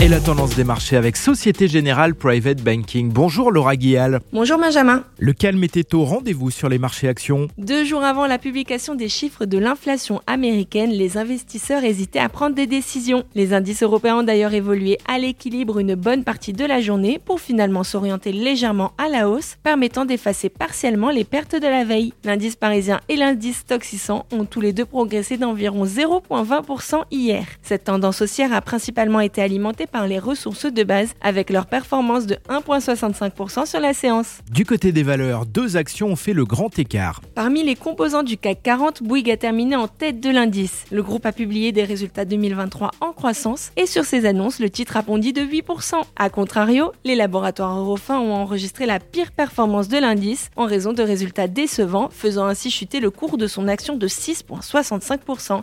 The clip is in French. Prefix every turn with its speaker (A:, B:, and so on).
A: Et la tendance des marchés avec Société Générale Private Banking. Bonjour Laura Guial.
B: Bonjour Benjamin.
A: Le calme était au rendez-vous sur les marchés actions.
B: Deux jours avant la publication des chiffres de l'inflation américaine, les investisseurs hésitaient à prendre des décisions. Les indices européens ont d'ailleurs évolué à l'équilibre une bonne partie de la journée pour finalement s'orienter légèrement à la hausse, permettant d'effacer partiellement les pertes de la veille. L'indice parisien et l'indice Stoxx 600 ont tous les deux progressé d'environ 0,20% hier. Cette tendance haussière a principalement été alimentée par les ressources de base avec leur performance de 1,65% sur la séance.
A: Du côté des valeurs, deux actions ont fait le grand écart.
B: Parmi les composants du CAC 40, Bouygues a terminé en tête de l'indice. Le groupe a publié des résultats 2023 en croissance et sur ses annonces, le titre a bondi de 8%. A contrario, les laboratoires Eurofin ont enregistré la pire performance de l'indice en raison de résultats décevants, faisant ainsi chuter le cours de son action de 6,65%.